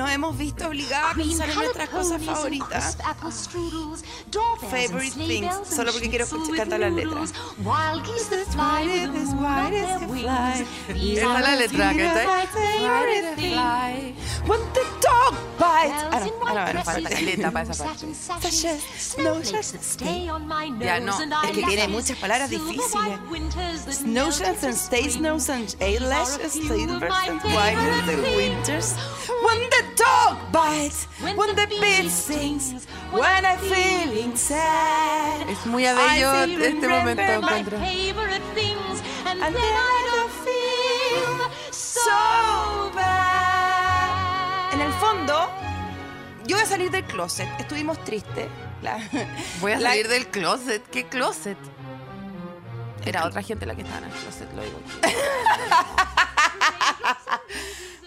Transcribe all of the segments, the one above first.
Nos hemos visto obligados a pensar en nuestras cosas favoritas. Favorite things, solo porque quiero escuchar cantar las letras. Esa es la letra, ¿cachai? When the dog bites. Ah, no, ah, no, falta caleta para esa parte. stay on my Ya, no, es que tiene muchas palabras difíciles. Snowshoes melt and stay snows and eyelashes, silver and white in the winters. When the dog bites, When when the stings, sings, when I'm feeling sad. Es muy still este momento, remember my encuentro. favorite things, and, And then I don't feel so bad. En el fondo, yo voy a salir del closet. Estuvimos tristes. La- Voy a la- salir del closet. ¿Qué closet? Era otra gente la que estaba en el closet, lo digo.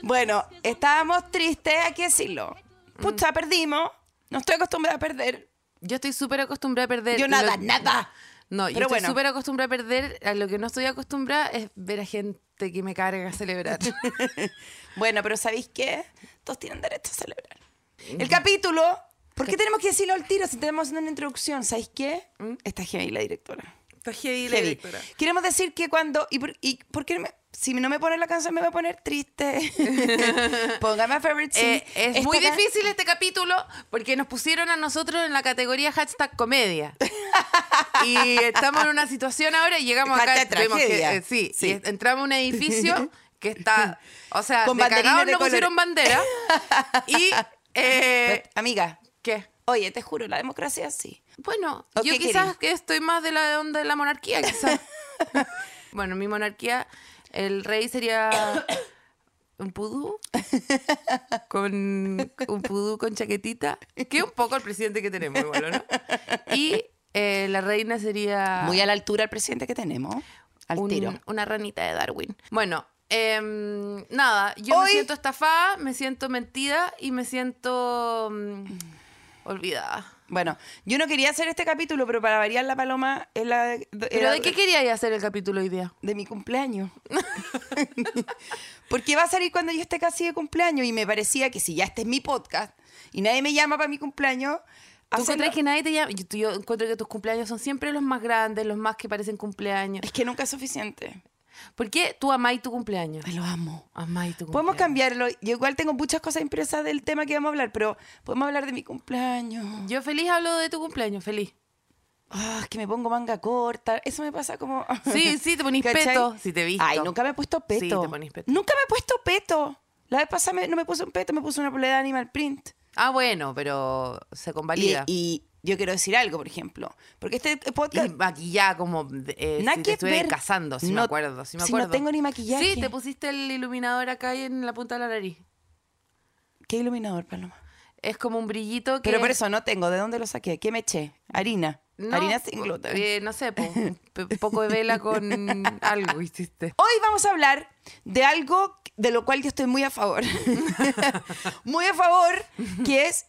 Bueno, estábamos tristes, hay que decirlo. Pucha, perdimos. No estoy acostumbrada a perder. Yo estoy súper acostumbrada a perder. Yo nada, lo- nada. No, yo estoy súper acostumbrada a perder. A lo que no estoy acostumbrada es ver a gente que me carga a celebrar. Bueno, pero ¿sabéis qué? Todos tienen derecho a celebrar. El capítulo, ¿por qué tenemos que decirlo al tiro si tenemos una introducción? ¿Sabéis qué? Está heavy la directora. Está heavy Heavy. Queremos decir que cuando. ¿Y por, y por qué me- si no me pone la canción me voy a poner triste? Póngame a favorite Eh, es Esta muy difícil este capítulo porque nos pusieron a nosotros en la categoría hashtag comedia. y estamos en una situación ahora y llegamos acá. Hashtag que- tragedia. eh, sí, Sí. y entramos a un edificio que está. O sea, Con de cagados no pusieron bandera. y. eh, Pero, amiga, ¿Qué? oye, te juro, la democracia así. Bueno, ¿O yo quizás que estoy más de la onda de la monarquía, quizás. bueno, mi monarquía, el rey sería un pudú con un pudú con chaquetita, que un poco el presidente que tenemos, igual, ¿no? Y eh, la reina sería Muy a la altura el presidente que tenemos. Al un- tiro. una ranita de Darwin. Bueno, em, nada, yo me siento estafada, me siento mentida y me siento mm, olvidada. Bueno, yo no quería hacer este capítulo, pero para variar la paloma es la de, ¿Pero de qué queríais hacer el capítulo hoy día? de mi cumpleaños. Porque va a salir cuando yo esté casi de cumpleaños y me parecía que si ya este es mi podcast y nadie me llama para mi cumpleaños, ¿Tú encuentras que nadie te llama? Yo, yo encuentro que tus cumpleaños son siempre los más grandes, los más que parecen cumpleaños. es que nunca es suficiente. ¿Por qué tú amáis tu cumpleaños? Ay, lo amo. Amáis tu cumpleaños. Podemos cambiarlo. Yo igual tengo muchas cosas impresas del tema que vamos a hablar, pero podemos hablar de mi cumpleaños. Yo feliz hablo de tu cumpleaños, feliz. Ah, es que me pongo manga corta. Eso me pasa como. Sí, sí, te ponís ¿Cachai? peto. Sí, te he visto. Ay, nunca me he puesto peto. Sí, te ponís peto. Nunca me he puesto peto. La vez pasada me- no me puse un peto, me puse una polera de Animal Print. Ah, bueno, pero se Y, convalida. y yo quiero decir algo, por ejemplo. Porque este Y, podcast. maquillada como eh, Nada si que te ver. casando, si me No- acuerdo, si me si no tengo ni maquillaje. Sí, te pusiste el iluminador acá ahí en la punta de la nariz. ¿Qué iluminador, Paloma? Es como un brillito que... Pero por eso no tengo. ¿De dónde lo saqué? ¿Qué me eché? Harina. No, Harina sin gluten. eh, no sé, po, poco de vela con algo hiciste. Hoy vamos a hablar de algo de lo cual yo estoy muy a favor. muy a favor, que es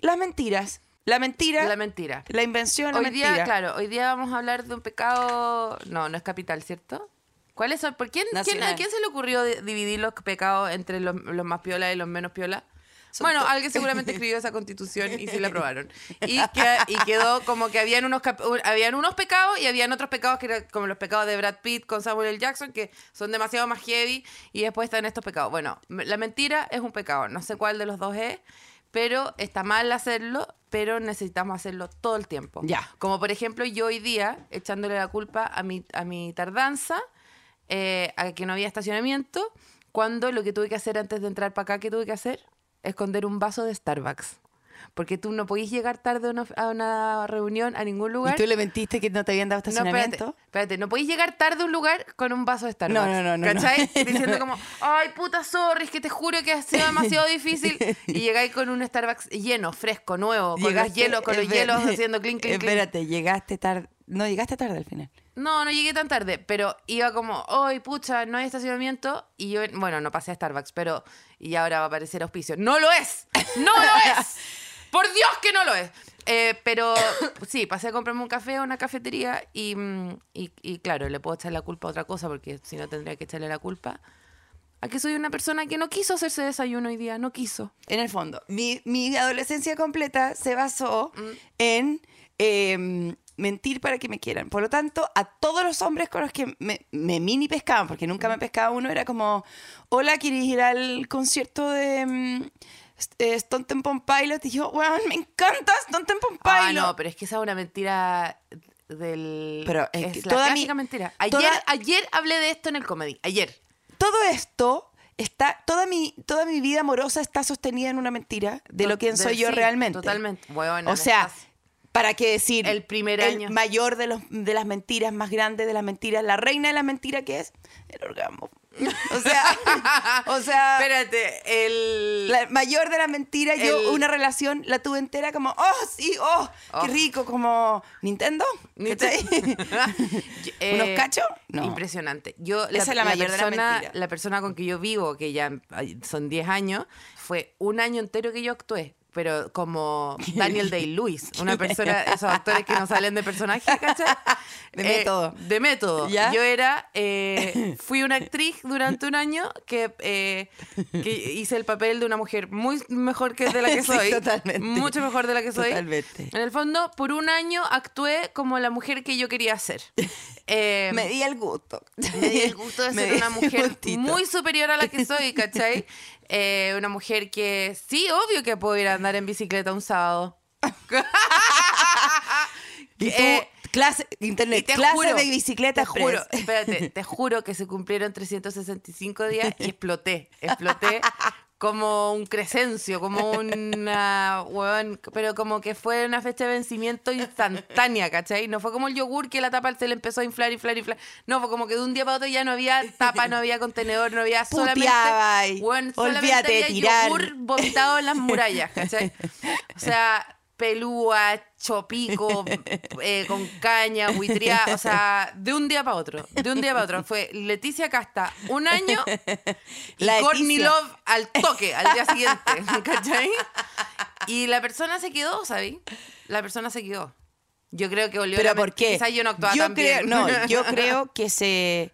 las mentiras. La mentira. La mentira. La invención, la Hoy mentira. día, claro, hoy día vamos a hablar de un pecado... No, no es capital, ¿cierto? ¿Cuáles son? ¿Por quién, quién-. ¿A quién se le ocurrió di- dividir los pecados entre los, los más piola y los menos piola? Son Bueno, alguien seguramente escribió esa constitución y sí la aprobaron. Y, que- y quedó como que habían unos, habían unos pecados y habían otros pecados que eran como los pecados de Brad Pitt con Samuel L. Jackson, que son demasiado más heavy, y después están estos pecados. Bueno, la mentira es un pecado, no sé cuál de los dos es, pero está mal hacerlo, pero necesitamos hacerlo todo el tiempo. Ya. Como por ejemplo, yo hoy día, echándole la culpa a mi, a mi tardanza, eh, a que no había estacionamiento, cuando lo que tuve que hacer antes de entrar para acá, ¿qué tuve que hacer? Esconder un vaso de Starbucks. Porque tú no podís llegar tarde a una, a una reunión a ningún ¿Y lugar. tú le mentiste que no te habían dado No, espérate, estacionamiento? espérate, no podéis llegar tarde a un lugar con un vaso de Starbucks. No, no, no, no, no. ¿Cachai? Diciendo como, ay, puta, sorry, es que te juro que ha sido demasiado difícil. Y llegáis con un Starbucks lleno, fresco, nuevo, con Llegaste- hielos, con los hielos haciendo clink, clink, clink. Espérate, llegaste tarde. No, llegaste tarde al final. No, no llegué tan tarde, pero iba como, ay, pucha, no hay estacionamiento. Y yo, bueno, no pasé a Starbucks, pero. Y ahora va a aparecer auspicio. ¡No lo es! ¡No lo es! ¡Por Dios que no lo es! Eh, pero sí, pasé a comprarme un café a una cafetería y, mm, y, y claro, le puedo echar la culpa a otra cosa porque si no tendría que echarle la culpa a que soy una persona que no quiso hacerse desayuno hoy día, no quiso. En el fondo, mi, mi adolescencia completa se basó Mm. en eh, mentir para que me quieran. Por lo tanto, a todos los hombres con los que me, me mini pescaban, porque nunca Mm. me pescaba uno, era como, hola, ¿quieres ir al concierto de mm, eh, Stone Temple Pilot? Y yo, weón, me encanta Stone Temple Pilot. Ah, no, pero es que esa es una mentira del... Pero es es, que la toda clásica mi- mentira. Ayer, toda- ayer hablé de esto en el comedy, ayer. Todo esto... Está, toda, mi, toda mi vida amorosa está sostenida en una mentira de lo que De- soy yo sí, realmente. Totalmente. Bueno, O sea, estás- ¿para qué decir? El primer año. mayor de, los, de las mentiras, más grande de las mentiras, la reina de la mentira que es el orgasmo. O sea, o sea Espérate, el... la mayor de las mentiras, yo una relación la tuve entera como, oh, sí, oh, qué Oh. rico, como Nintendo. eh, ¿Unos cachos? No. Impresionante. Yo, Esa es la mayor de las persona, mentiras. la persona con que yo vivo, que ya son 10 años, fue un año entero que yo actué. Pero como Daniel Day-Lewis, una persona, esos actores que no salen de personaje, ¿cachai? De Eh, método. de método. ¿Ya? Yo era, eh, fui una actriz durante un año que, eh, que hice el papel de una mujer muy mejor que de la que Sí, soy. totalmente. Mucho mejor de la que soy. Totalmente. En el fondo, por un año actué como la mujer que yo quería ser. Eh, Me di el gusto. me di el gusto de ser una mujer muy superior a la que soy, ¿cachai? Eh, una mujer que sí, obvio que puedo ir a andar en bicicleta un sábado. Y tú, Eh, clase, internet, y te clase juro, de bicicleta te juro, espérate, te juro que se cumplieron 365 días y exploté, exploté como un crescencio, como una, weón, pero como que fue una fecha de vencimiento instantánea, ¿cachai? No fue como el yogur que la tapa se le empezó a inflar, inflar, inflar. No, fue como que de un día para otro ya no había tapa, no había contenedor, no había solamente, Puteaba solamente de había tirar. yogur vomitado en las murallas, ¿cachai? O sea, pelúa, chopico, eh, con caña, buitría, o sea, de un día para otro, de un día para otro. Fue Leticia Casta un año y La Courtney. Love al toque, al día siguiente, ¿cachai? Y la persona se quedó, ¿sabes? La persona se quedó. Yo creo que volvió ¿Pero por qué? Quizás yo no actuaba yo tan creo, bien. No, yo creo que se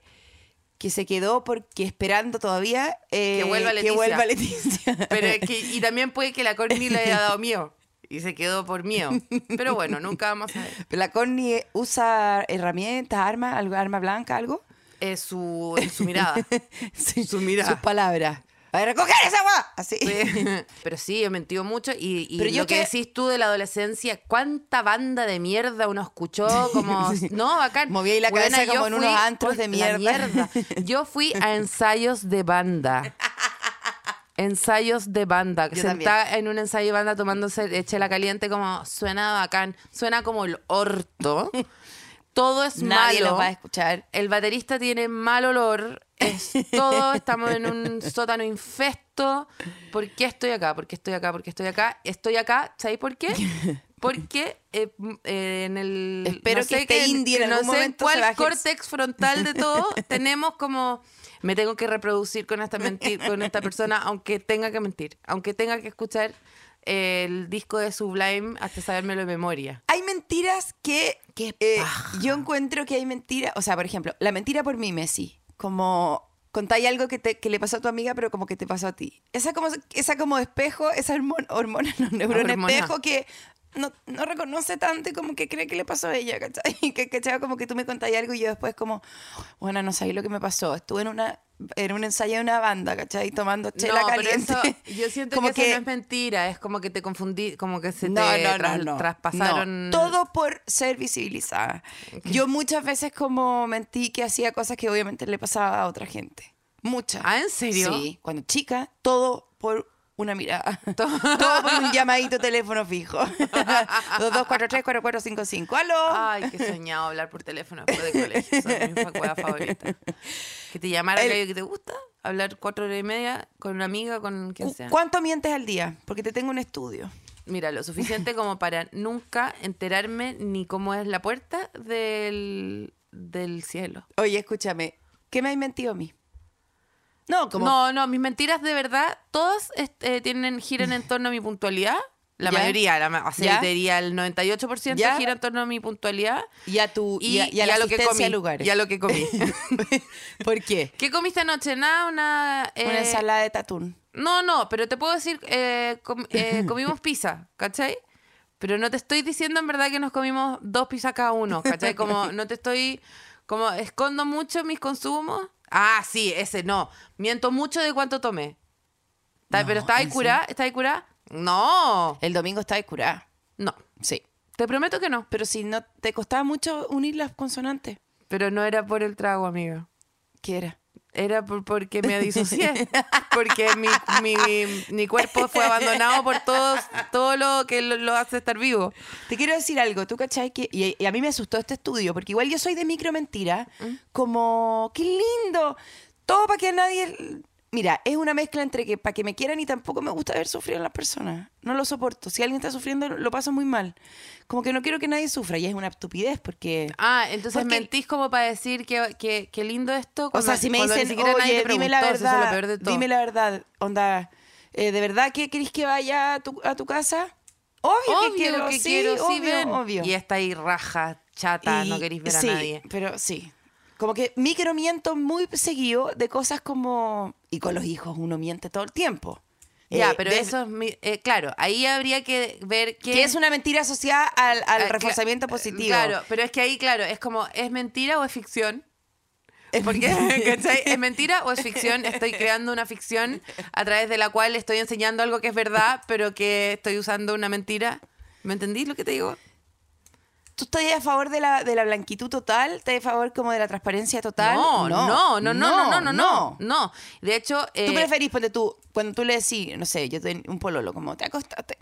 que se quedó porque esperando todavía eh, Que vuelva Leticia. vuelva Leticia. Pero que, y también puede que la Courtney le haya dado miedo y se quedó por miedo. Pero bueno, nunca vamos a ver. La Connie usa herramientas, armas, arma blanca, algo. Es su, en su mirada. Sí, Su mirada. Sus palabras. A ver, recoger esa agua. Así. Sí. Pero sí, he mentido mucho. Y, y Pero yo lo que que- decís tú de la adolescencia, ¿cuánta banda de mierda uno escuchó? Como, no, bacán. Movía ahí la Buena, cabeza como en unos antros de la mierda. Yo fui a ensayos de banda. Ensayos de banda. Yo Sentada en un ensayo de banda tomándose chela caliente, como suena bacán, suena como el orto. Todo es Nadie malo. los va a escuchar. El baterista tiene mal olor. Es todo, estamos en un sótano infesto. ¿Por qué estoy acá? ¿Por qué estoy acá? ¿Por qué estoy acá? Estoy acá, ¿sabéis por qué? Porque eh, eh, en el. Espero que este indie en no algún sé momento cuál se córtex frontal de todo tenemos como. Me tengo que reproducir con esta, mentir, con esta persona, aunque tenga que mentir. Aunque tenga que escuchar el disco de Sublime hasta sabérmelo de memoria. Hay mentiras que eh, yo encuentro que hay mentiras, o sea, por ejemplo, la mentira por mí, Messi, como contáis algo que, te, que le pasó a tu amiga, pero como que te pasó a ti. Esa como, esa como espejo, esa hormona, hormona no, neurona Hormona. espejo que no, no reconoce tanto y como que cree que le pasó a ella, ¿cachai? Que, ¿cachai? Como que tú me contáis algo y yo después como, bueno, no sabía lo que me pasó. Estuve en una en un ensayo de una banda, ¿cachai? Tomando chela no, caliente. pero eso, yo siento Como que, eso no es mentira, es como que te confundí, como que se no, te no, no, tras- no. traspasaron. No, todo por ser visibilizada. Yo muchas veces como mentí que hacía cosas que obviamente le pasaba a otra gente. Muchas. ¿Ah, en serio? Sí. Cuando chica, todo por una mirada. Todo por un llamadito teléfono fijo. 2243-4455. ¡Aló! Ay, qué soñado hablar por teléfono después de colegio. Esa es mi facultad favorita. Que te llamara El- que te gusta, hablar cuatro horas y media con una amiga, con quien sea. ¿Cuánto mientes al día? Porque te tengo un estudio. Mira, lo suficiente como para nunca enterarme ni cómo es la puerta del, del cielo. Oye, escúchame. ¿Qué me has mentido a mí? No, como... No, no, mis mentiras de verdad, todas este, tienen, giran en torno a mi puntualidad. La ¿Ya? mayoría, la, o sea, diría el 98% ¿Ya? gira en torno a mi puntualidad. Y a tu... Y, a, y a y la lo que comí. a lugares. Y a lo que comí. ¿Por qué? ¿Qué comiste anoche? Nada, una... eh, Una ensalada de tatún. No, no, pero te puedo decir, eh, com- eh, comimos pizza, ¿cachai? Pero no te estoy diciendo en verdad que nos comimos dos pizzas cada uno, ¿cachai? Como no te estoy, como escondo mucho mis consumos. Ah, sí, ese no. Miento mucho de cuánto tomé. No, pero ¿está ahí ¿en curada? ¿Está ahí curada? No, El domingo estaba curada. no. Sí. Te prometo que no. Pero si no te costaba mucho unir las consonantes, Pero no era por el trago, amiga. ¿qué era? Era por- porque me disocié. Porque mi, mi, mi cuerpo fue abandonado por todo, todo lo que lo, lo hace estar vivo. Te quiero decir algo, tú cachai que, y, y a mí me asustó este estudio, porque igual yo soy de micro mentira, como, qué lindo, todo para que nadie... Mira, es una mezcla entre que para que me quieran y tampoco me gusta ver sufrir a las personas. No lo soporto. Si alguien está sufriendo, lo paso muy mal. Como que no quiero que nadie sufra y es una estupidez porque... Ah, entonces Porque- mentís como para decir que, que, que lindo esto. O sea, si me dicen, siquiera nadie oye, te dime la preguntó, es verdad, todo. dime la verdad, onda, eh, ¿de verdad que querés que vaya a tu, a tu casa? Obvio, Obvio que quiero, que sí, quiero, sí, obvio, obvio. Y está ahí raja, chata, no Y- queréis ver sí, a nadie. Pero sí. Como que micro miento muy seguido de cosas como. Y con los hijos uno miente todo el tiempo. Ya, Eh, pero de- eso es. mi- eh, claro, ahí habría que ver. Que es una mentira asociada al, al Ah, reforzamiento positivo. Claro, pero es que ahí, claro, es como, ¿es mentira o es ficción? Porque, ¿cachai? ¿Es mentira o es ficción? Estoy creando una ficción a través de la cual estoy enseñando algo que es verdad, pero que estoy usando una mentira. ¿Me entendís lo que te digo? ¿Tú estás a favor de la, de la blanquitud total? ¿Estás a favor como de la transparencia total? No, no, no, no, no, no, no, no. De hecho... ¿Tú eh, preferís, ponte tú, cuando tú le decís, no sé, yo tengo un pololo, como te acostaste?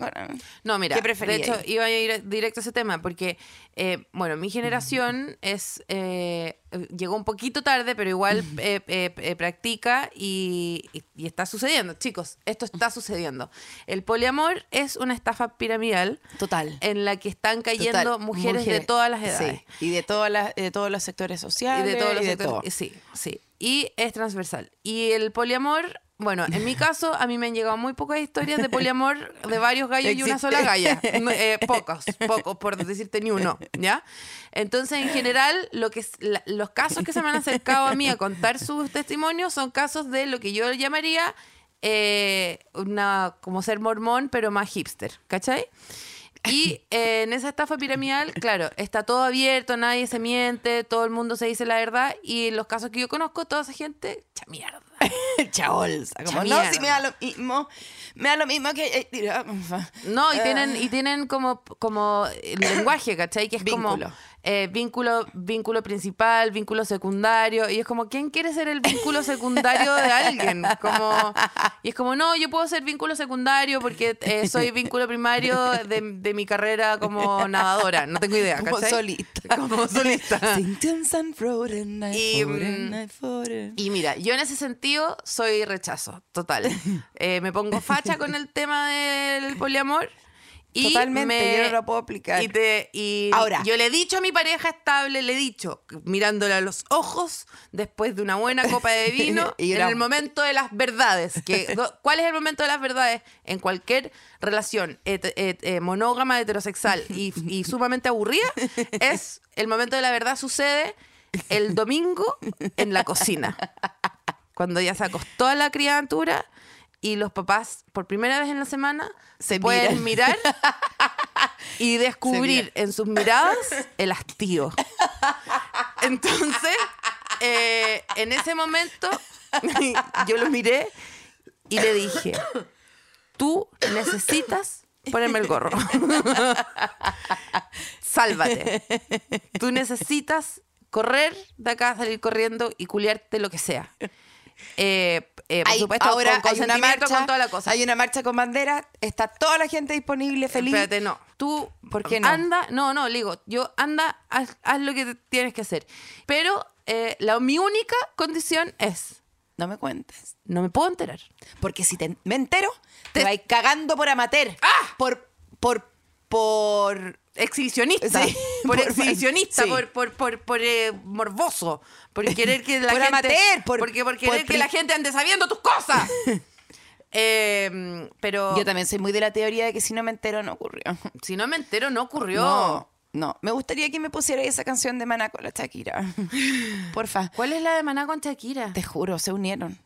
No, mira, ¿Qué de hecho iba a ir directo a ese tema porque, eh, bueno, mi generación es... Eh, llegó un poquito tarde, pero igual eh, eh, eh, practica y, y- y está sucediendo, chicos, esto está sucediendo. El poliamor es una estafa piramidal Total. en la que están cayendo mujeres, de todas las edades. Sí, y de, todas las, de todos los sectores sociales. Y de todos los y de sectores. todo. Sí, sí. Y es transversal. Y el poliamor, bueno, en mi caso, a mí me han llegado muy pocas historias de poliamor de varios gallos y una sola galla. Eh, pocos, pocos, por decirte ni uno, ¿ya? Entonces, en general, lo que la- los casos que se me han acercado a mí a contar sus testimonios son casos de lo que yo llamaría eh, una como ser mormón, pero más hipster, ¿cachai? Y eh, en esa estafa piramidal, claro, está todo abierto, nadie se miente, todo el mundo se dice la verdad. Y en los casos que yo conozco, toda esa gente, cha mierda. Chabolsa. Como, no, si me da lo mismo. Me da lo mismo que... eh, No, y Ah. tienen, y tienen como, como el lenguaje, ¿cachai? Que es Vínculo. como eh, vínculo, vínculo principal, vínculo secundario. Y es como, ¿quién quiere ser el vínculo secundario de alguien? Como, y es como, no, yo puedo ser vínculo secundario porque eh, soy vínculo primario de, de mi carrera como nadadora. No tengo idea, Como ¿cachai? solista. Como solista. Y, mm, Y mira, yo en ese sentido soy rechazo, total. Eh, me pongo facha con el tema del poliamor. Y Totalmente, me- yo no lo puedo aplicar. Y, te- y Ahora. yo le he dicho a mi pareja estable, le he dicho, mirándole a los ojos, después de una buena copa de vino, Y en el momento de las verdades. Que, ¿Cuál es el momento de las verdades? En cualquier relación et- et- eh, monógama, heterosexual y, y sumamente aburrida, es el momento de la verdad sucede el domingo en la cocina. Cuando ya se acostó a la criatura y los papás, por primera vez en la semana, se pueden miran. mirar y descubrir en sus miradas el hastío. Entonces, eh, en ese momento, yo lo miré y le dije, tú necesitas ponerme el gorro. Sálvate. Tú necesitas correr de acá, salir corriendo y culiarte lo que sea. Eh, eh, por Hay- supuesto, ahora con hay una consentimiento, marcha, con toda la cosa. hay una marcha con bandera, está toda la gente disponible, feliz. Espérate, no. Tú, ¿Por qué no? Anda, no, no, le digo, yo anda, haz, haz lo que tienes que hacer. Pero eh, la, mi única condición es, No me cuentes. no me puedo enterar. Porque si te, me entero, te, Te- vais cagando por amateur. ¡Ah! Por, por, por... Exhibicionista. Sí, por, por- exhibicionista, sí. por, por, por, por, eh, morboso. Por querer que la Por gente. amateur, por- porque por querer que la gente ande sabiendo tus cosas. Eh, pero Yo también soy muy de la teoría de que si no me entero, no ocurrió. si no me entero, no ocurrió. No, no. Me gustaría que me pusiera esa canción de Maná con la Shakira. Porfa. ¿Cuál es la de Maná con Shakira? Te juro, se unieron.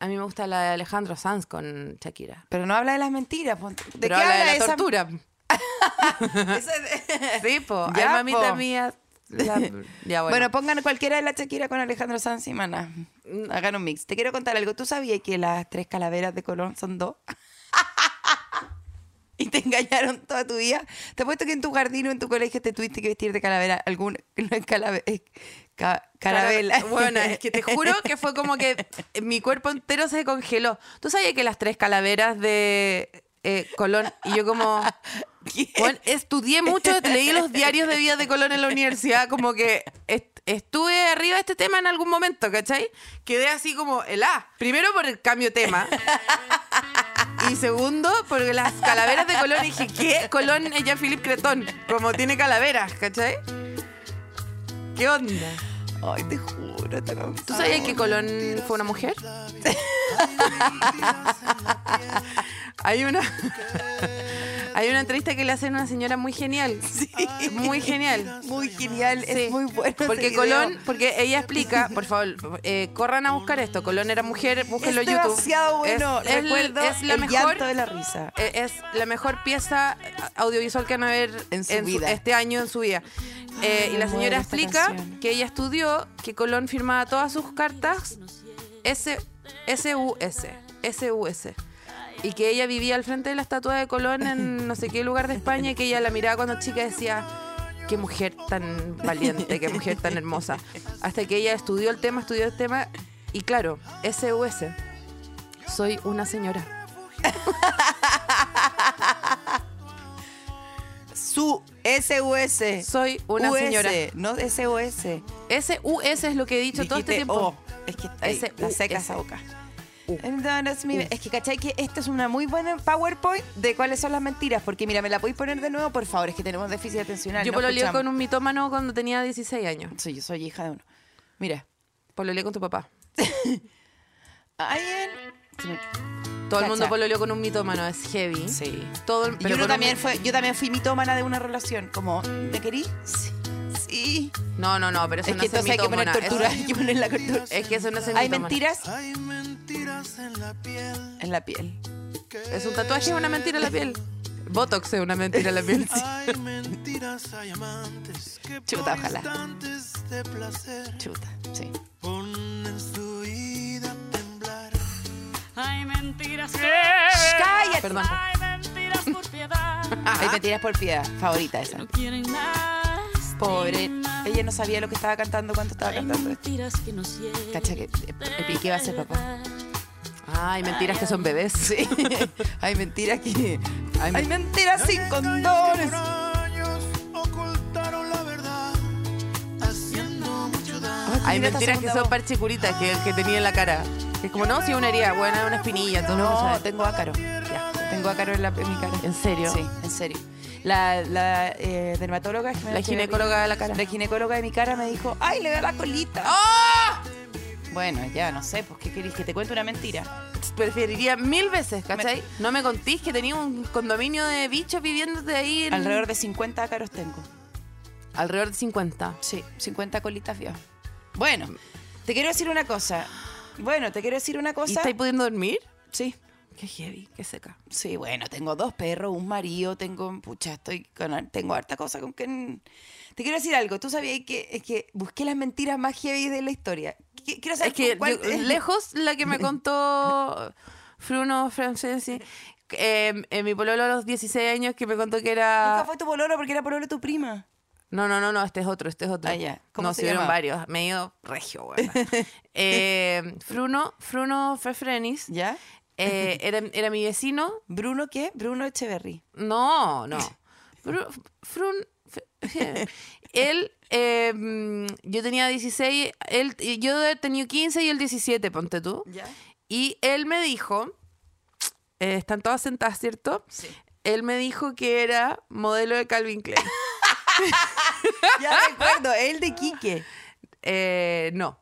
A mí me gusta la de Alejandro Sanz con Shakira. Pero no habla de las mentiras. ¿De Pero qué habla de la esa- tortura. Sí, po. Ya, Ay, mamita po. mía. la- Ya, Bueno. bueno. pongan cualquiera de la Shakira con Alejandro Sanz y Maná. Hagan un mix. Te quiero contar algo. ¿Tú sabías que las tres calaveras de Colón son dos? y te engañaron toda tu vida. Te apuesto que en tu jardín o en tu colegio te tuviste que vestir de calavera. Alguna no es calave- es ca- carabela. Cara- Bueno, es que te juro que fue como que mi cuerpo entero se congeló. ¿Tú sabías que las tres calaveras de eh, Colón y yo como... ¿Qué? Bueno, estudié mucho, leí los diarios de vida de Colón en la universidad, como que est- estuve arriba de este tema en algún momento, ¿cachai? Quedé así como el A. Primero por el cambio de tema. Y segundo, porque las calaveras de Colón, y dije, ¿qué? Colón es Jean-Philippe Cretón, como tiene calaveras, ¿cachai? ¿Qué onda? Ay, te juro. te ¿Tú sabías que Colón fue una mujer? Hay una hay una entrevista que le hacen a una señora muy genial. Muy genial. Muy genial. Sí. Es muy bueno. Porque ese Colón, video. porque ella explica, por favor, eh, corran a buscar esto. Colón era mujer, búsquenlo es en YouTube. demasiado bueno. Es, Recuerdo es la el mejor llanto de la risa. eh, es la mejor pieza audiovisual que van a ver En su vida. este año en su vida. Eh, y la señora explica canción. que ella estudió que Colón firmaba todas sus cartas S SUS, SUS. Y que ella vivía al frente de la estatua de Colón en no sé qué lugar de España y que ella la miraba cuando chica y decía, qué mujer tan valiente, qué mujer tan hermosa. Hasta que ella estudió el tema, estudió el tema y claro, SUS. Soy una señora. Su SUS. Soy una US, señora. No SOS. SUS es lo que he dicho todo este tiempo. O. Es que S, la seca esa boca. U. Entonces, mi- Es que, ¿cachai? Que esta es una muy buena PowerPoint de cuáles son las mentiras. Porque, mira, ¿me la podéis poner de nuevo, por favor? Es que tenemos déficit atencional. Yo no pololeé con un mitómano cuando tenía 16 años. Sí, yo soy hija de uno. Mira. Pololeé con tu papá. Alguien... Todo el mundo pololeó con un mitómano, es heavy. Sí. Todo el, Y pero uno con un- también fue, yo también fui mitómana de una relación. Como, ¿te querí? Sí. Sí. No, no, no, pero eso Es no que es entonces hay que poner tortura. Eso- Hay que poner la tortura. Es que eso no es ¿Hay mentiras? Hay mentiras en la piel. En la piel. Es un tatuaje, es una mentira en la piel. Botox es una mentira en la piel. sí. Hay mentiras, hay amantes que Chuta, ojalá. de placer Chuta, sí. ponen su vida a temblar. Hay mentiras que... ¡Cállate! Perdón. Hay mentiras por piedad. Hay mentiras por piedad. Favorita esa. No quieren más. Pobre. Ella no sabía lo que estaba cantando cuando estaba cantando. Cacha que el pique va a ser papá. Ay, mentiras que son bebés. Sí. Hay mentiras que. Ay, Hay me- mentiras sin condones. Hay mentiras que son parchicuritas que, que tenía en la cara. Que es como, no, si una herida, bueno, una espinilla, entonces no, No, tengo ácaro. Ya. Tengo ácaro en, la, en mi cara. ¿En serio? Sí, en serio. La, la eh, dermatóloga. La ginecóloga de la cara. La ginecóloga de mi cara me dijo: ¡Ay, le da la colita! ¡Ah! Bueno, ya, no sé, pues, ¿qué querés? Que te cuente una mentira. Preferiría mil veces, ¿cachai? No me contís que tenía un condominio de bichos viviéndote ahí en... Alrededor de 50 ácaros tengo. Alrededor de 50. Sí, 50 colitas vio. Bueno, te quiero decir una cosa. Bueno, te quiero decir una ¿Y cosa. estáis pudiendo dormir? Sí, Qué heavy, qué seca. sí, bueno, tengo dos perros, un marido, tengo, pucha, estoy con, tengo harta cosa con que... Te quiero decir algo, tú sabías que, es que busqué las mentiras más heavy de la historia. Qu- Quiero saber Es que cuál- yo- lejos la que me contó Fruno Francesi, eh, eh, mi pololo a los 16 años que me contó que Nunca era... fue tu pololo porque era pololo tu prima. No, no, no, no, este es otro, este es otro. Ah, ya. ¿Cómo no, se llama? varios, medio regio, weón. eh, Fruno, Fruno Fefrenis. ¿Ya? Eh, era, era mi vecino. ¿Bruno qué? Bruno Echeverry. No, no. Frun, fe- él, eh, yo tenía 16, él, yo he tenido 15 y él 17, ponte tú. ¿Ya? Y él me dijo, eh, están todas sentadas, ¿cierto? Sí. Él me dijo que era modelo de Calvin Klein. Ya recuerdo, el de Quique. Eh, no.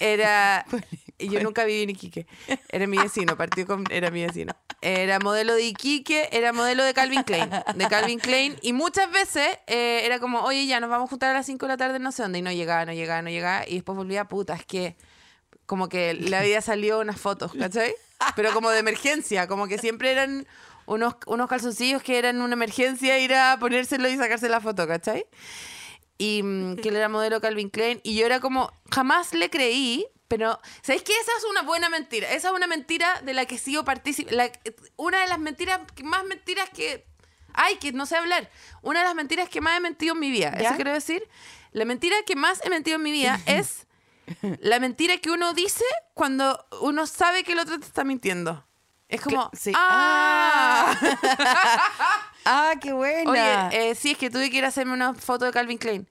Era. Yo nunca viví en Iquique. Era mi vecino, partió con. Era mi vecino. Era modelo de Iquique, era modelo de Calvin Klein. De Calvin Klein. Y muchas veces eh, era como, oye, ya nos vamos a juntar a las 5 de la tarde, no sé dónde. Y no llegaba, no llegaba, no llegaba. Y después volvía, puta, es que. Como que le había salido unas fotos, ¿cachai? Pero como de emergencia, como que siempre eran unos, unos calzoncillos que eran una emergencia ir a ponérselo y sacarse la foto, ¿cachai? y mm, que él era modelo Calvin Klein y yo era como jamás le creí pero ¿sabéis qué? esa es una buena mentira esa es una mentira de la que sigo participando una de las mentiras más mentiras que ay que no sé hablar una de las mentiras que más he mentido en mi vida ¿Ya? eso quiero decir la mentira que más he mentido en mi vida es la mentira que uno dice cuando uno sabe que el otro te está mintiendo es como sí. ah Ah, qué buena. Oye, eh, sí, es que tuve que ir a hacerme una foto de Calvin Klein.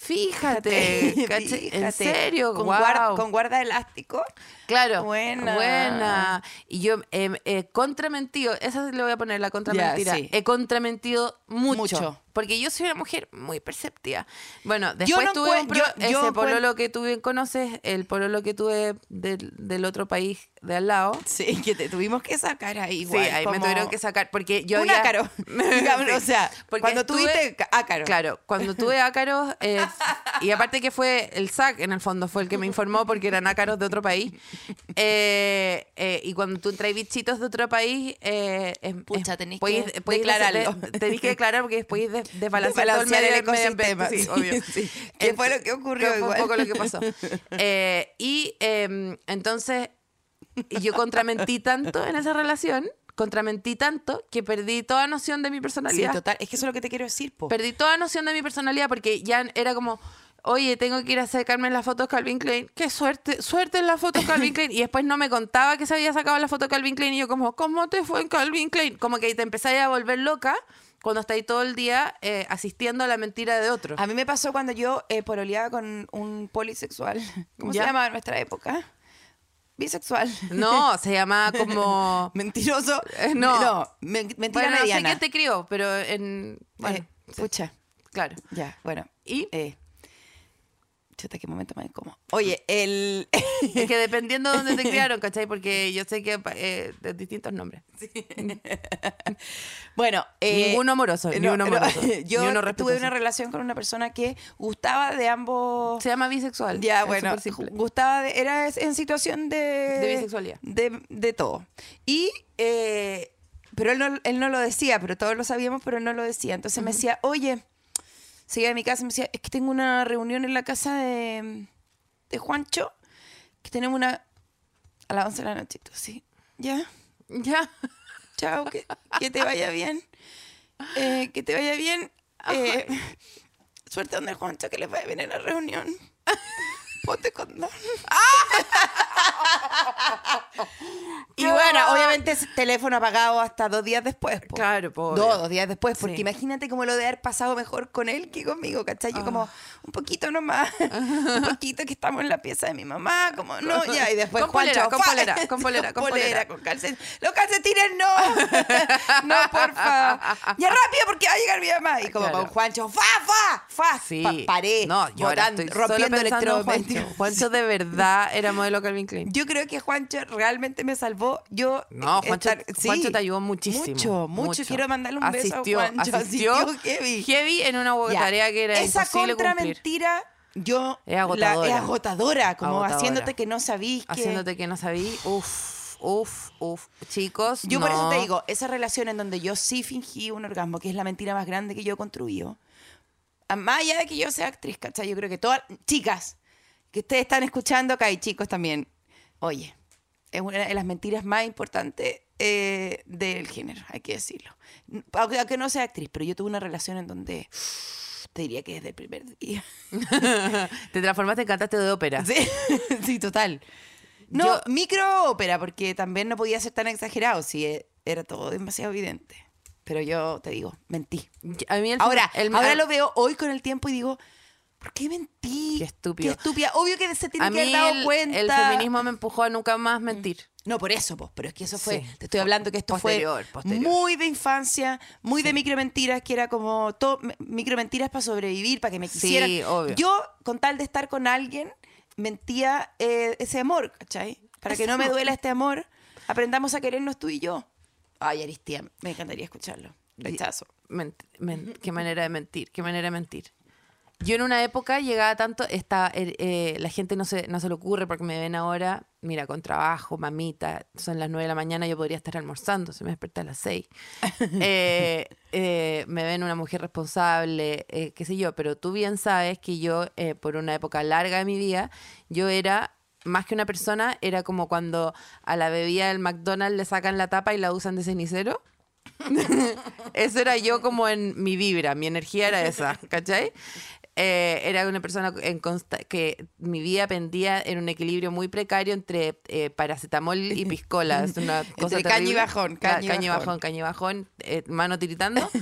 Fíjate. ¿En serio? Con, guarda, con guarda elástico. Claro. Buena. Buena. Y yo eh, he contramentido, esa le voy a poner la contramentira. sí. He contramentido mucho, Mucho. Porque yo soy una mujer muy perceptiva. Bueno, después no tuve un pro- yo- ese yo pololo que tuve, ¿conoces? El pololo que tuve del, del otro país de al lado. Sí, que te tuvimos que sacar ahí. Sí, ahí me tuvieron que sacar porque yo un ácaro. O sea, porque cuando estuve- tuviste ca- ácaro. Claro, cuando tuve ácaros, eh, y aparte que fue el SAC, en el fondo, fue el que me informó porque eran ácaros de otro país. eh, eh, y cuando tú traes bichitos de otro país, eh, Pucha, es- tenés que podéis declararlo. de- Tenés que declarar porque después de, desbalancear todo el medio- ecosistema. Sí, sí, obvio. sí. Que fue lo que ocurrió fue igual. un poco lo que pasó. Eh, y eh, entonces yo contramentí tanto en esa relación, contramentí tanto que perdí toda noción de mi Sí, personalidad. total. Es que eso es lo que te quiero decir, po. Perdí toda noción de mi personalidad porque ya era como, oye, tengo que ir a sacarme las fotos Calvin Klein. Qué suerte, suerte en las fotos Calvin Klein. Y después no me contaba que se había sacado la foto Calvin Klein. Y yo como, ¿cómo te fue en Calvin Klein? Como que te empezás a volver loca cuando estáis todo el día eh, asistiendo a la mentira de otro. A mí me pasó cuando yo eh, pololeaba con un polisexual. ¿Cómo ¿Ya? se llamaba en nuestra época? Bisexual. No, se llamaba como... Mentiroso. Eh, no. No, men- mentira Bueno, no sé mediana. quién te crió, pero en... Bueno, Eh, pucha. claro. Ya, bueno. ¿Y? Eh, chuta, qué momento más incómodo. Oye, el... Es que dependiendo de dónde te criaron, ¿cachai? Porque yo sé que eh, de distintos nombres. bueno, eh, Ninguno amoroso, no, uno no, amoroso, yo ni uno tuve una relación con una persona que gustaba de ambos... Se llama bisexual. Ya, bueno, gustaba, de- era en situación de... De bisexualidad. De, de todo. Y, eh, pero él no, él no lo decía, pero todos lo sabíamos, pero él no lo decía. Entonces me decía, oye, se iba a mi casa y me decía, es que tengo una reunión en la casa de, de Juancho, que tenemos una... A las 11 de la noche, tú, sí, ya, Ya. chao, que, que te vaya bien. Eh, que te vaya bien. Eh, suerte donde Juancho, que les vaya bien en la reunión. Ponte condón. y bueno, obviamente ese teléfono apagado hasta dos días después. po. Claro, po, Dos, dos días después, porque Sí. imagínate cómo lo de haber pasado mejor con él que conmigo, ¿cachai? Yo como, un poquito nomás, un poquito que estamos en la pieza de mi mamá, como, no, ya, y después Con polera, Juancho, con polera, con polera, con polera. con calcetines. Los calcetines no, no, porfa. Ya rápido porque va a llegar mi mamá. Y como Claro. con Juancho, fa, fa, fa, Sí. pa- paré, No, yo botando, rompiendo en Juancho. electrodomésticos. Juancho de verdad era modelo Calvin Klein. Yo creo que Juancho realmente me salvó. Yo No, eh, Juancho, estar- sí, Juancho te ayudó muchísimo. Mucho, mucho. Quiero mandarle un beso asistió, a Juancho. Asistió, heavy. heavy en una tarea que era Esa imposible contra cumplir. mentira, yo Es la- agotadora. es agotadora, como Agotadora. haciéndote que no sabís que. Haciéndote que no sabí. Uf, uf, uf. Chicos, Yo por eso no. te digo, esa relación en donde yo sí fingí un orgasmo, que es la mentira más grande que yo he construido, más allá de que yo sea actriz, ¿cachai? Yo creo que todas, chicas, que ustedes están escuchando acá y chicos también, oye, es una de las mentiras más importantes eh, del género, hay que decirlo. Aunque, aunque no sea actriz, pero yo tuve una relación en donde Te diría que desde el primer día. Te transformaste en cantante de ópera. Sí, sí, total. No, Yo- micro ópera, porque también no podía ser tan exagerado, si e- era todo demasiado evidente. Pero yo te digo, mentí. A mí el Ahora, el- ahora el- lo veo hoy con el tiempo y digo, ¿por qué mentí? Qué estúpido. Qué estúpida. Obvio que se tiene a que haber dado el, cuenta. el feminismo me empujó a nunca más mentir. No, por eso, pues, pero es que eso fue, Sí. te estoy hablando que esto Posterior, fue posterior. muy de infancia, muy de micromentiras, que era como todo micromentiras para sobrevivir, para que me Sí, quisieran. obvio. Yo, con tal de estar con alguien, mentía eh, ese amor, ¿cachai? Para que no me duela este amor, aprendamos a querernos tú y yo. Ay, Aristía, me encantaría escucharlo. Rechazo. Ment- men- qué manera de mentir, qué manera de mentir. Yo en una época llegaba tanto, esta, eh, eh, la gente no se, no se le ocurre porque me ven ahora, mira, con trabajo, mamita, son las 9 de la mañana, yo podría estar almorzando, se me desperta a las 6. Eh, eh, me ven una mujer responsable, eh, qué sé yo, pero tú bien sabes que yo, eh, por una época larga de mi vida, yo era más que una persona, era como cuando a la bebida del McDonald's le sacan la tapa y la usan de cenicero. Eso era yo como en mi vibra, mi energía era esa, ¿cachai? Eh, era una persona en que mi vida pendía en un equilibrio muy precario entre eh, paracetamol y piscola. Es una cosa Entre caña y bajón, Ca- caña y caña y bajón. bajón, caña y bajón, eh, mano tiritando.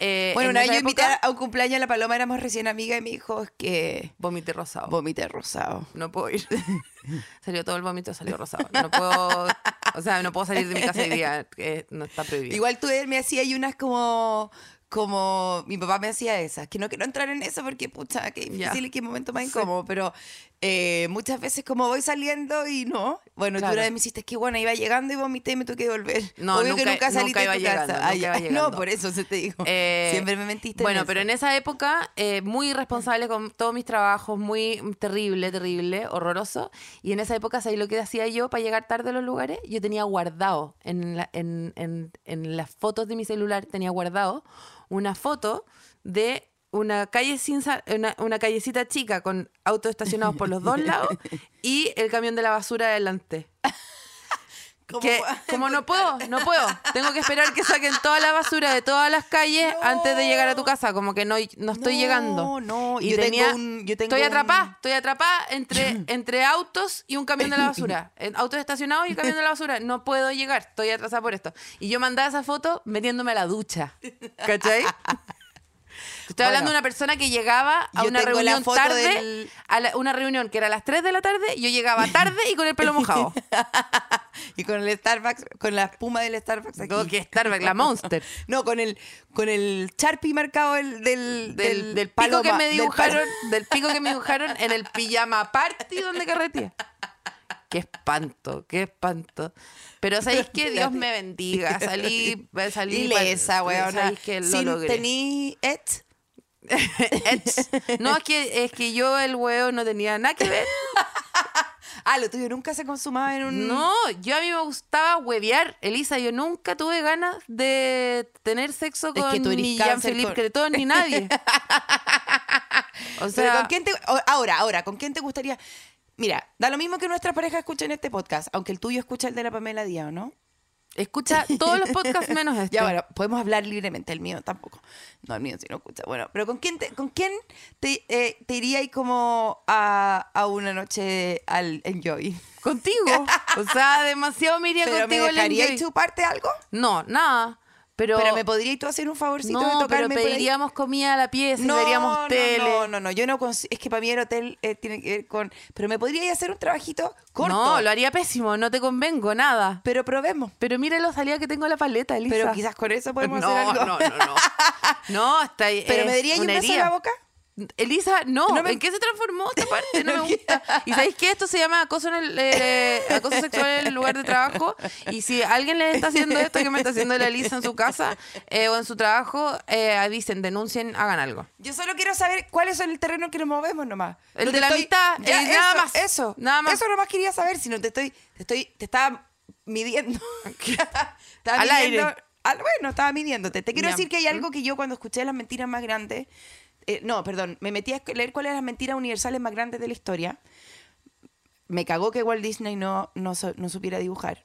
Bueno, en una vez yo invité a un cumpleaños a la Paloma, éramos recién amigas y me dijo es que Vomité rosado. vomité rosado. no puedo ir. salió todo el vómito, salió rosado. No puedo, o sea, no puedo salir de mi casa hoy día, que no está prohibido. Igual tú me hacías unas como como mi papá me hacía esas, que no quiero entrar en eso porque pucha, qué difícil y qué momento más incómodo, pero eh, muchas veces como voy saliendo y no, bueno, Claro. tú una vez me hiciste que bueno, iba llegando y vomité y me tuve que volver. No, Obvio que nunca- nunca saliste nunca de tu casa. llegando, nunca llegando. No, por eso se te digo. Eh, Siempre me mentiste. Bueno, en pero en esa época, eh, muy irresponsable con todos mis trabajos, muy terrible, terrible, horroroso. Y en esa época, ¿sabes lo que hacía yo para llegar tarde a los lugares? Yo tenía guardado en, la- en, en- en las fotos de mi celular, tenía guardado una foto de una calle sin una, una callecita chica con autos estacionados por los dos lados y el camión de la basura adelante. ¿Cómo Que como no puedo, no puedo. Tengo que esperar que saquen toda la basura de todas las calles antes de llegar a tu casa. Como que no, no estoy No, llegando. no, Y yo tengo tenía, un- yo tengo estoy un- atrapada, estoy atrapada entre, entre autos y un camión de la basura. En autos estacionados y un camión de la basura. No puedo llegar, estoy atrasada por esto. Y yo mandaba esa foto metiéndome a la ducha. ¿Cachai? Estoy hablando de una persona que llegaba a una reunión tarde, del- a la- una reunión que era a las 3 de la tarde, yo llegaba tarde y con el pelo mojado. Y con el Starbucks, con la espuma del Starbucks aquí. Que Starbucks, la Monster. No, con el con el Sharpie marcado el- del, del, del pico que me dibujaron, del pico que me dibujaron en el pijama party donde carretía. Qué espanto, qué espanto. Pero sabéis que Dios me bendiga. Salí, salí. Ilesa, weona. Sabéis que lo Sin logré. tení et. No, es que, es que yo el huevo no tenía nada que ver. Ah, lo tuyo nunca se consumaba en un. No, yo a mí me gustaba huevear. Elisa, yo nunca tuve ganas de tener sexo Es con que eres ni Jean-Philippe Cretón ni nadie. O Pero sea, ¿con quién te, ahora, ahora, ¿con quién te gustaría? Mira, da lo mismo que nuestras parejas escuchen este podcast, aunque el tuyo escucha el de la Pamela Díaz, ¿o ¿no? Escucha todos los podcasts menos este. Ya, bueno, podemos hablar libremente, el mío tampoco. No, el mío sí no escucha. Bueno, pero ¿con quién te, con quién te, eh, te iría ahí como a, a una noche al Enjoy? Contigo. O sea, demasiado me iría ¿Pero me contigo al enjoy. chuparte algo? No, nada. Pero, Pero me podrías tú hacer un favorcito de tocarme pero pediríamos comida a la pieza, no, y veríamos no, tele. No, no, no, yo no es que para mí el hotel eh, tiene que ver con... Pero me podría hacer un trabajito corto. No, lo haría pésimo, no te convengo, nada. Pero probemos. Pero mira lo salida que tengo en la paleta, Elisa. Pero quizás con eso podemos hacer algo. No, no, no. No, está ahí. ¿Pero me daría yo un beso en la boca? Elisa, no. No me- ¿En qué se transformó esta parte? No, me gusta. ¿Y sabéis qué? Esto se llama acoso, en el, eh, acoso sexual en el lugar de trabajo. Y si alguien le está haciendo esto que me está haciendo la Elisa en su casa eh, o en su trabajo, eh, avisen, denuncien, hagan algo. Yo solo quiero saber cuál es el terreno que nos movemos nomás. El No de la mitad, Ya, eh, nada eso, más. Eso, Nada más. Eso nomás quería saber, si no te estoy, te estoy, te estaba midiendo. estaba Al midiendo- aire. al- bueno, estaba midiéndote. Te quiero decir que hay algo que yo cuando escuché las mentiras más grandes, eh, no, perdón, me metí a leer cuáles eran las mentiras universales más grandes de la historia. Me cagó que Walt Disney no, no, no supiera dibujar.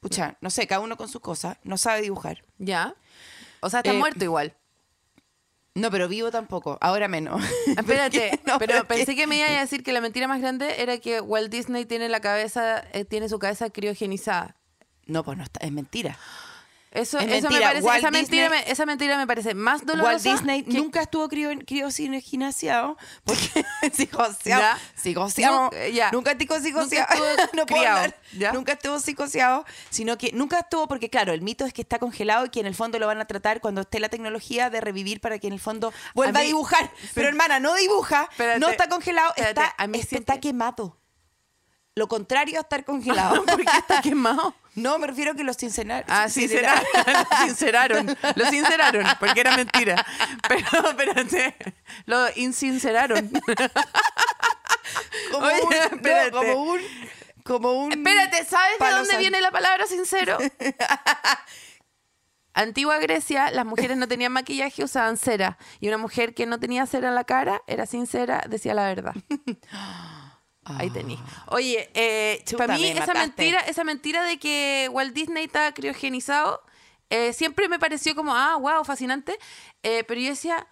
Pucha, no sé, cada uno con sus cosas, no sabe dibujar. ¿Ya? O sea, está Eh, muerto igual. No, pero vivo tampoco. Ahora menos. Espérate, No, pero pensé que me iba a decir que la mentira más grande era que Walt Disney tiene la cabeza, eh, tiene su cabeza criogenizada. No, pues no está, es mentira. Eso, Es eso me mentira. parece, esa, mentira Disney- me, esa mentira me parece más dolorosa. Walt Disney que- nunca estuvo crio- crioginaseado porque psicoseado, psicoseado, eh, nunca estuvo psicoseado, no puedo hablar. nunca estuvo psicoseado, sino que nunca estuvo porque claro, el mito es que está congelado y que en el fondo lo van a tratar cuando esté la tecnología de revivir para que en el fondo vuelva a, mí- dibujar, pero hermana, no dibuja, Espérate, no está congelado, espérate, está, a mí siempre- está quemado. Lo contrario a estar congelado. ¿Por qué está quemado? No, me refiero a que los cincinaron. Ah, sinceraron. sinceraron. Lo sinceraron, porque era mentira. Pero, espérate, lo insinceraron. Como Oye, un, no, espérate. como un, como un Espérate, ¿sabes de dónde viene la palabra sincero? Antigua Grecia, las mujeres no tenían maquillaje, usaban cera. Y una mujer que no tenía cera en la cara, era sincera, decía la verdad. Ahí tení. Oye, eh, para mí me esa mentira, esa mentira de que Walt Disney está criogenizado, eh, siempre me pareció como, ah, wow, fascinante. Eh, pero yo decía,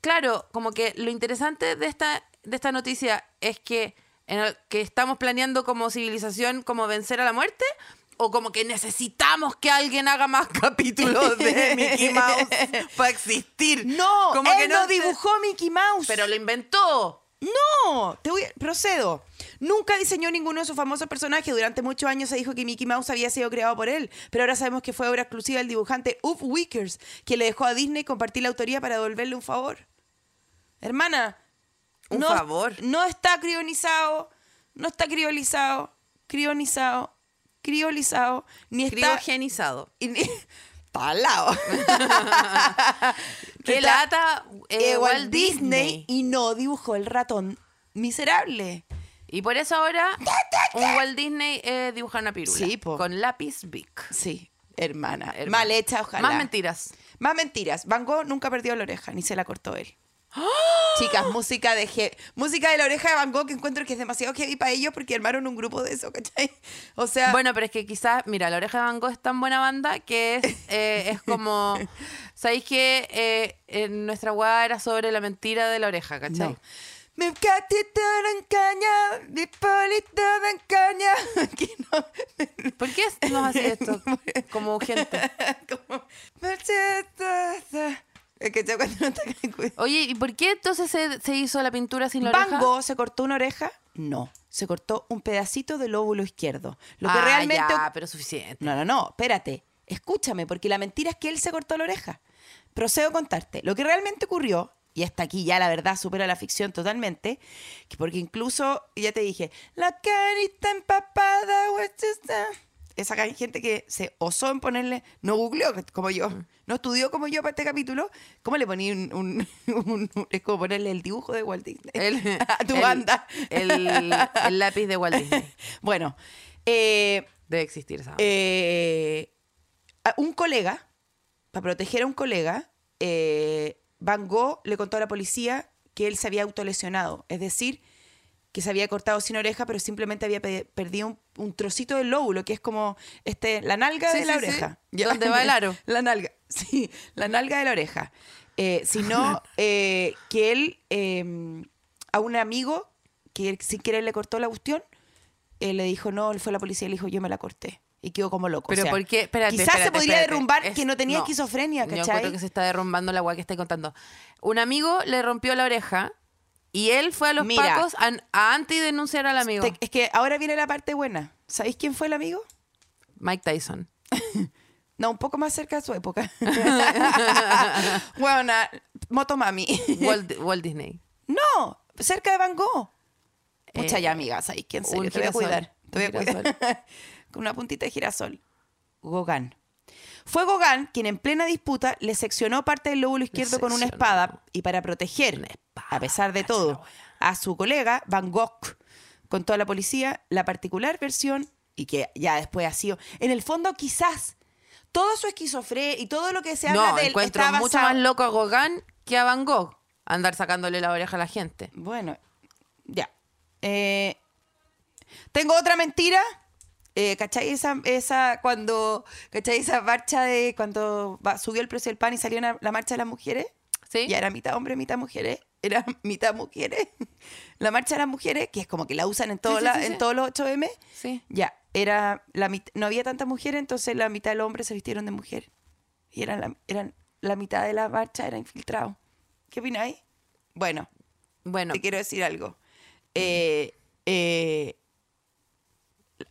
claro, como que lo interesante de esta, de esta noticia es que, en el- que estamos planeando como civilización como vencer a la muerte. O como que necesitamos que alguien haga más capítulos de Mickey Mouse para existir. No, como él que no dibujó Mickey Mouse. Pero lo inventó. No, te voy a- procedo. Nunca diseñó ninguno de sus famosos personajes. Durante muchos años se dijo que Mickey Mouse había sido creado por él, pero ahora sabemos que fue obra exclusiva del dibujante Uf Wickers, que le dejó a Disney compartir la autoría para devolverle un favor. Hermana, Un no, favor. No está crionizado, no está criolizado, crionizado, criolizado, ni está Criogenizado. y ni- está al lado. Que Está- lata eh, Walt Disney. y no dibujó el ratón miserable. Y por eso ahora un Walt Disney eh, dibuja una pirula. Sí, po. Con lápiz Bic. Sí, hermana. Hermana. Mal hecha, ojalá. Más mentiras. Más mentiras. Van Gogh nunca perdió la oreja, ni se la cortó él. Chicas, música de he- música de la oreja de Van Gogh que encuentro que es demasiado heavy para ellos porque armaron un grupo de eso, ¿cachai? O sea, Bueno, pero es que quizás, mira, La Oreja de Van Gogh es tan buena banda que es, eh, es como. ¿Sabéis que eh, en nuestra weá era sobre la mentira de la oreja, ¿cachai? no. Mi gatito en caña, mi polito en caña. Aquí no. ¿Por qué nos hace esto como gente? Como, que ya cuando no está Oye, ¿y por qué entonces se, se hizo la pintura sin la oreja? ¿Van Gogh se cortó una oreja? No, se cortó un pedacito del óvulo izquierdo. Lo que Ah, realmente... ya, pero suficiente. No, no, no, espérate. Escúchame, porque la mentira es que él se cortó la oreja. Procedo a contarte. Lo que realmente ocurrió, y hasta aquí ya la verdad supera la ficción totalmente, que porque incluso, ya te dije, la carita empapada? Esa gente que se osó en ponerle, no googleó como yo, no estudió como yo para este capítulo, ¿cómo le ponía un, un- un- un- es como ponerle el dibujo de Walt Disney El, a tu el- banda? El, el lápiz de Walt Disney. bueno, eh, Debe existir esa. eh, un colega, para proteger a un colega, eh, Van Gogh le contó a la policía que él se había autolesionado, es decir, que se había cortado sin oreja, pero simplemente había pe- perdido un, un trocito del lóbulo, que es como este, la nalga Sí, de la sí, sí. oreja. ¿Dónde va el aro? La nalga, sí, la nalga de la oreja. Eh, sino eh, que él, eh, a un amigo, que sin querer le cortó la cuestión, le dijo, no, él fue a la policía y le dijo, yo me la corté. Y quedó como loco. Pero O sea, ¿por qué? Espérate, quizás espérate, se podría espérate. derrumbar Es- que no tenía no. esquizofrenia, Yo ¿cachai? encuentro que se está derrumbando la agua que estoy contando. Un amigo le rompió la oreja y él fue a los Mira. pacos a, a antidenunciar al amigo. Te- es que ahora viene la parte buena. ¿Sabéis quién fue el amigo? Mike Tyson. No, un poco más cerca de su época. bueno, Motomami. Walt, Walt Disney. no, cerca de Van Gogh. Mucha Eh, ya, amiga, ¿sabéis quién? En serio, un te voy a girasol, cuidar. Te voy a un cuidar. Con una puntita de girasol. Gauguin. Fue Gauguin quien en plena disputa le seccionó parte del lóbulo izquierdo con una espada y para proteger, a pesar de todo, a su colega Van Gogh con toda la policía, la particular versión y que ya después ha sido, en el fondo quizás todo su esquizofrenia y todo lo que se habla No, de él encuentro está mucho más loco a Gauguin que a Van Gogh. Andar sacándole la oreja a la gente. Bueno, ya. Eh, tengo otra mentira. Eh, ¿Cachai? Esa, esa cuando, ¿cachai? Esa marcha de cuando va- subió el precio del pan y salió una- la marcha de las mujeres. Sí. Ya era mitad hombre, mitad mujeres. Era mitad mujeres. La marcha de las mujeres, que es como que la usan en, todo sí, la- sí, sí. en todos los 8M. Sí. Ya, era la no había tantas mujeres, entonces la mitad de los hombres se vistieron de mujer. Y eran la, eran la mitad de la marcha era infiltrado. ¿Qué opináis? Bueno, Bueno, te quiero decir algo. Eh, eh,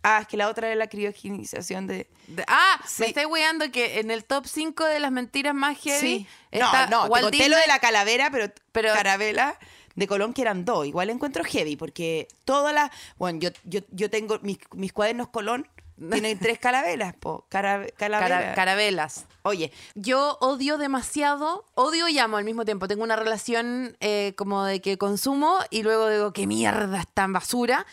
ah, es que la otra era la criogenización de... de- ah, Sí. me estoy weando que en el top 5 de las mentiras más heavy Sí. está no, no, te Walt conté lo de la calavera, pero, Pero- carabela de Colón que eran dos. Igual encuentro heavy porque todas las... Bueno, yo, yo, yo tengo mis, mis cuadernos Colón, tienen tres calaveras, po. Cara, calavera. Cara- carabelas. Oye, Yo odio demasiado, odio y amo al mismo tiempo. Tengo una relación eh, como de que consumo y luego digo, qué mierda es tan basura.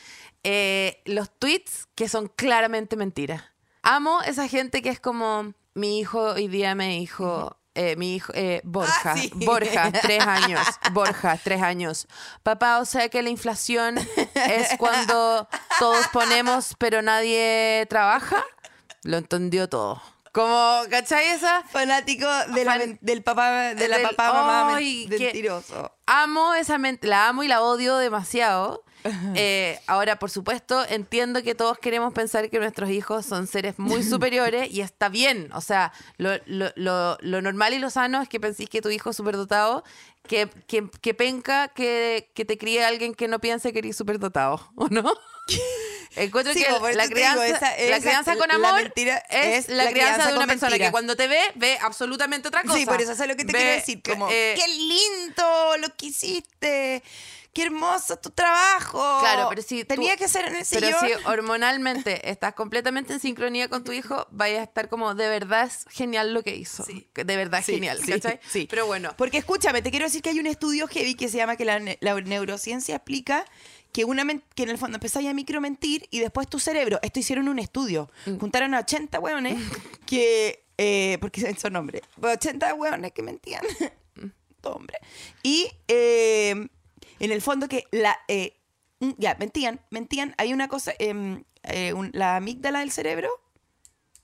Eh, los tweets que son claramente mentiras. Amo esa gente que es como, mi hijo hoy día me dijo, eh, mi hijo, eh, Borja, Ah, sí. Borja, tres años, Borja, tres años. Papá, o sea que la inflación es cuando todos ponemos pero nadie trabaja. Lo entendió todo. Como, ¿cachai esa? fanático de la Fan- men- del papá, de la del- papá mamá mentiroso. amo esa men- la amo y la odio demasiado. Eh, ahora, por supuesto, entiendo que todos queremos pensar que nuestros hijos son seres muy superiores y está bien. O sea, lo, lo- lo- lo normal y lo sano es que penséis que tu hijo es superdotado, que, que, que penca que, que te críe alguien que no piense que eres superdotado, ¿o no? Encuentro Sí, que la digo, crianza, esa- la esa- crianza con la amor mentira es, es la, crianza, crianza de una persona mentira. que cuando te ve, ve absolutamente otra cosa. Sí, por eso es lo que te Ve, quiero decir. Como, eh, qué lindo lo que hiciste. Qué hermoso tu trabajo. Claro, pero si tú- Tenía que ser en el Pero sillón. si hormonalmente estás completamente en sincronía con tu hijo, vayas a estar como, de verdad es genial lo que hizo. Sí. De verdad Sí, genial, sí, ¿cachai? sí. Pero bueno, Porque escúchame, te quiero decir que hay un estudio heavy que se llama que la, ne- la neurociencia explica que una que en el fondo empezáis a micromentir y después tu cerebro, esto hicieron un estudio, Mm. juntaron a 80 hueones que, eh, porque son hombres, 80 hueones que mentían, todo hombre, y eh, en el fondo que la, eh, mm, ya, mentían, mentían, hay una cosa, em, eh, un- la amígdala del cerebro,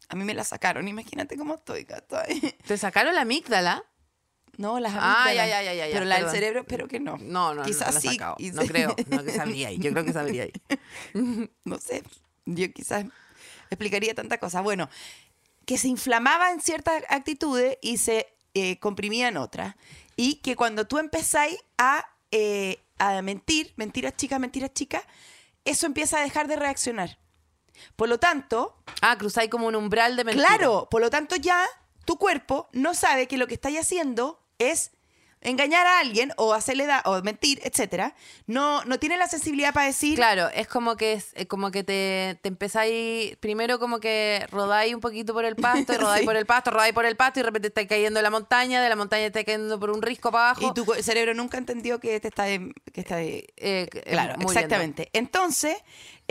a mí me la sacaron, imagínate cómo estoy, ¿cachai? te sacaron la amígdala. No, las Ah, amígdalas. ya, ya, ya, ya, ya, Pero la del cerebro, espero que no. No, no, Quizás no, la sí. y- No creo, no que sabría ahí. Yo creo que sabría ahí. no sé. Yo quizás explicaría tanta cosa. Bueno, que se inflamaba en ciertas actitudes y se eh, comprimía en otras. Y que cuando tú empezáis a, eh, a mentir, mentiras chicas, mentiras chicas, eso empieza a dejar de reaccionar. Por lo tanto, Ah, cruzáis como un umbral de mentira. Claro, por lo tanto ya tu cuerpo no sabe que lo que estáis haciendo es engañar a alguien o hacerle da o mentir, etcétera. No, no tiene la sensibilidad para decir Claro, es como que es eh, como que te, te empezáis, primero como que rodáis un poquito por el pasto, y rodáis Sí. por el pasto, rodáis por el pasto y de repente estáis cayendo en la montaña, de la montaña estáis cayendo por un risco para abajo. y tu cerebro nunca entendió que te está em- que está eh, eh, Claro, muriendo. exactamente. Entonces,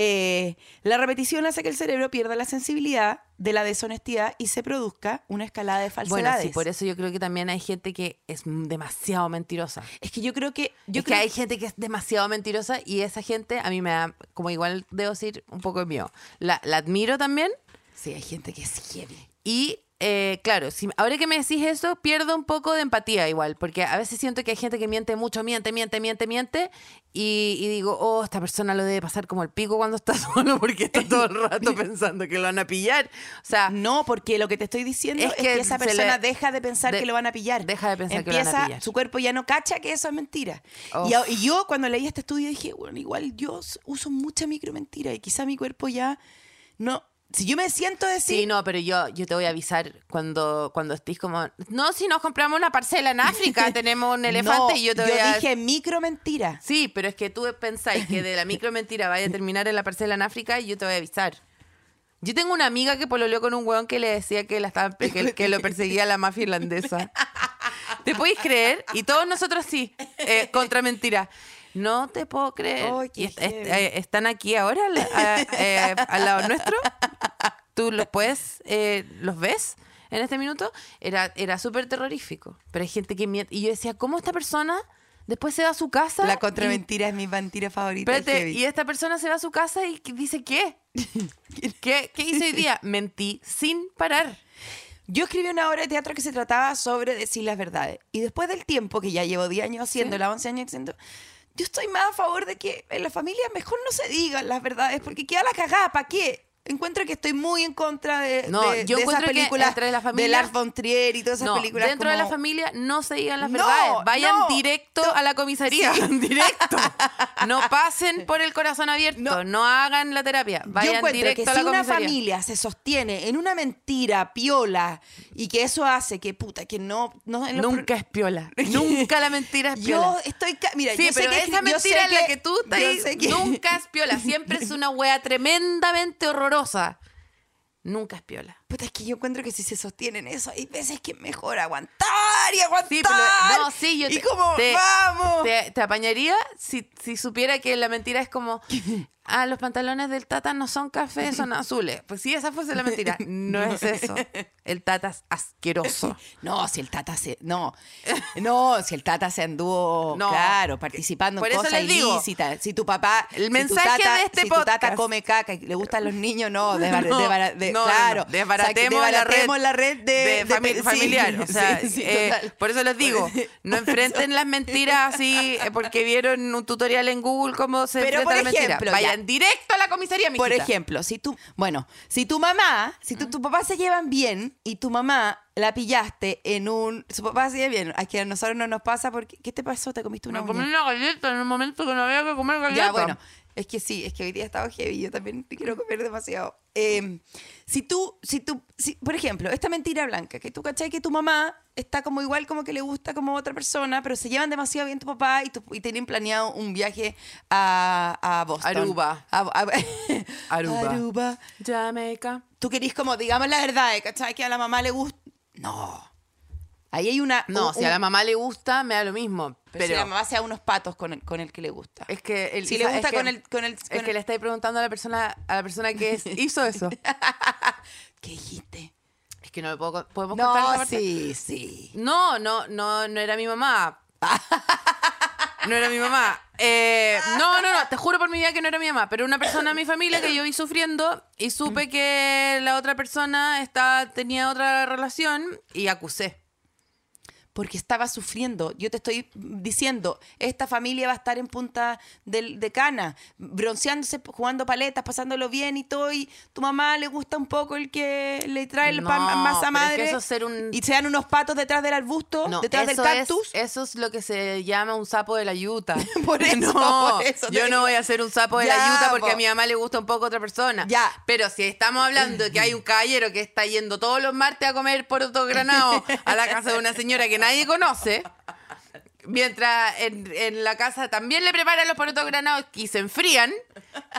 eh, la repetición hace que el cerebro pierda la sensibilidad de la deshonestidad y se produzca una escalada de Bueno, falsedades. sí, por eso yo creo que también hay gente que es demasiado mentirosa. Es que yo creo que yo es que creo hay gente que es demasiado mentirosa y esa gente a mí me da, como igual debo decir, un poco de miedo. La, la admiro también sí, hay gente que es heavy. y, eh, claro, si, ahora que me decís eso, pierdo un poco de empatía igual, porque a veces siento que hay gente que miente mucho, miente, miente, miente, miente y, y digo, oh, esta persona lo debe pasar como el pico cuando está solo porque está todo el rato pensando que lo van a pillar. O sea, No, porque lo que te estoy diciendo Es es que que, esa persona le- deja de pensar de- que lo van a pillar. deja de pensar que lo van a pillar. Su cuerpo ya no cacha que eso es mentira. Uf. Y, yo cuando leí este estudio dije, bueno, igual yo uso mucha micromentira y quizá mi cuerpo ya no... Si yo me siento decir... Sí, no, pero yo, yo te voy a avisar cuando, cuando estés como, no, si nos compramos una parcela en África, tenemos un elefante No, y yo te voy a... dije micromentira. Sí, pero es que tú pensáis que de la micro mentira vaya a terminar en la parcela en África y yo te voy a avisar. Yo tengo una amiga que pololeó con un weón que le decía que, la estaba, que, que lo perseguía la mafia irlandesa. ¿Te podéis creer? Y todos nosotros sí, eh, contra mentira. No te puedo creer. Y est- est- eh, están aquí ahora al, a- eh, al lado nuestro. Tú los puedes, eh, los ves en este minuto. Era, era súper terrorífico. Pero hay gente que miente. Y yo decía, ¿cómo esta persona después se va a su casa? La y- contramentira es mi mentira favorita. Espérate, y esta persona se va a su casa y dice, ¿qué? ¿Qué, qué hice hoy día? Mentí sin parar. Yo escribí una obra de teatro que se trataba sobre decir las verdades. Y después del tiempo, que ya llevo 10 años haciéndola, 11 años haciendo, yo estoy más a favor de que en la familia mejor no se digan las verdades, porque queda la cagada, ¿para qué? Encuentro que estoy muy en contra de, No, de, yo de esas encuentro que películas entre la de familia- Lars von Trier y todas esas No, películas. dentro de la familia no se digan las No, verdades. Vayan directo a la comisaría. Directo. No pasen por el corazón abierto. No, hagan la terapia. Yo Vayan encuentro directo que a la si una comisaría. familia se sostiene en una mentira piola y que eso hace que puta, que no... Nunca es piola. Nunca la mentira es Yo piola. estoy... ca- Mira, Sí, yo sé pero que- esa yo sé mentira en la que- que tú estás yo sé que- nunca es piola. Siempre es una wea tremendamente horrorosa. Nunca es piola. Puta, es que yo encuentro que si se sostienen eso, hay veces que es mejor aguantar y aguantar. Sí, pero no, sí, yo Y te, como, te- vamos. Te, te apañaría si, si supiera que la mentira es como, ah, los pantalones del Tata no son café, son azules. Pues si esa fuese la mentira, no es eso. El Tata es asqueroso. No, si el Tata se... No, no, si el Tata se anduvo, No. claro, participando en cosas digo. ilícitas. Si tu papá... El si tu mensaje tata- de este si tu tata come caca y le gustan los niños, no, de- no, claro. Desbaratemos, desbaratemos la red, la red de, de fami- sí, familiar. o sea, sí, sí, eh, total. por eso les digo, no enfrenten las mentiras así eh, porque vieron un tutorial en Google cómo se Pero, enfrenta por la mentira. ejemplo, ya. Vayan directo a la comisaría, Por ejemplo, si tú, bueno, si tu mamá, si tu, tu papá se llevan bien y tu mamá la pillaste en un, su papá se lleva bien, es que a nosotros no nos pasa porque, ¿qué te pasó? ¿Te comiste una Me comí una galleta en el momento que no había que comer galleta. Ya, bueno, es que sí, es que hoy día he estado heavy, yo también te quiero comer demasiado. Eh, si tú, si tú, si- por ejemplo, esta mentira blanca, que tú cachai que tu mamá está como igual como que le gusta como otra persona, pero se llevan demasiado bien tu papá y, tu- y tienen planeado un viaje a, a Boston. Aruba. A- a- Aruba. Aruba. Jamaica. Tú querís como, digamos la verdad, ¿eh? ¿cachai? Que a la mamá le gusta. No. Ahí hay una... No, un- si a la mamá le gusta, me da lo mismo. Pero, Pero, si la mamá sea unos patos con el, con el que le gusta. es que el, si le es gusta que- con el... Con el, es con que el- le estáis preguntando a la persona a la persona que es- hizo eso. ¿Qué dijiste? Es que no le puedo podemos contar esa No, parte? sí, sí. No, no, no, no era mi mamá. No era mi mamá. Eh, no, no, no, te juro por mi vida que no era mi mamá, pero una persona en mi familia que yo vi sufriendo y supe que la otra persona estaba, tenía otra relación y acusé. Porque estaba sufriendo. Yo te estoy diciendo, esta familia va a estar en punta del- de cana, bronceándose, jugando paletas, pasándolo bien y todo. Y tu mamá le gusta un poco el que le trae el pan No, masa es que madre. eso es ser un- Y sean unos patos detrás del arbusto, No, detrás del cactus. Es, eso es lo que se llama un sapo de la yuta. Por eso, no, por eso yo no voy a ser un sapo de Ya, la yuta porque po. a mi mamá le gusta un poco otra persona. Ya. Pero si estamos hablando de que hay un caballero que está yendo todos los martes a comer porotos granados a la casa de una señora que nadie conoce, mientras en, en la casa también le preparan los porotos granados y se enfrían,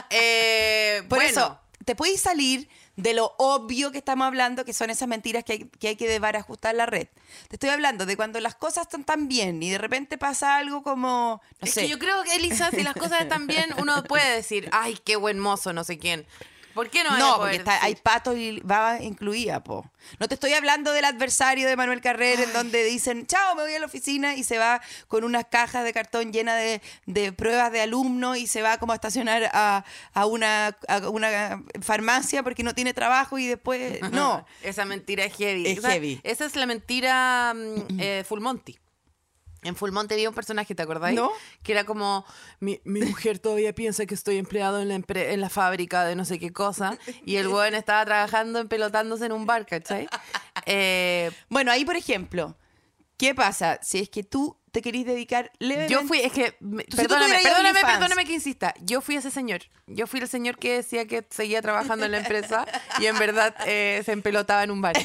eh, Por bueno, eso, te puedes salir de lo obvio que estamos hablando, que son esas mentiras que hay que, hay que debar ajustar la red. Te estoy hablando de cuando las cosas están tan bien y de repente pasa algo como, no Es sé, que yo creo que, Elisa, si las cosas están bien, uno puede decir, ay, qué buen mozo, no sé quién. ¿Por qué no? No, porque está, hay decir? pato y va incluida, po. No te estoy hablando del adversario de Manuel Carrer, en donde dicen, chao, me voy a la oficina y se va con unas cajas de cartón llenas de, de pruebas de alumnos y se va como a estacionar a, a una, a una farmacia porque no tiene trabajo y después, no. Esa mentira es heavy. Es Esa- heavy. Esa es la mentira mm, eh, Full Monty. En Full Monty había un personaje, ¿te acordáis? ¿No? Que era como, mi, mi mujer todavía piensa que estoy empleado en la, en la fábrica de no sé qué cosa. Y el weón estaba trabajando empelotándose en un bar, ¿cachai? Eh, Bueno, ahí, por ejemplo, ¿qué pasa si es que tú te querís dedicar levemente? Yo fui, es que, me- perdóname, perdóname, perdóname que insista. Yo fui ese señor. Yo fui el señor que decía que seguía trabajando en la empresa y en verdad eh, se empelotaba en un bar.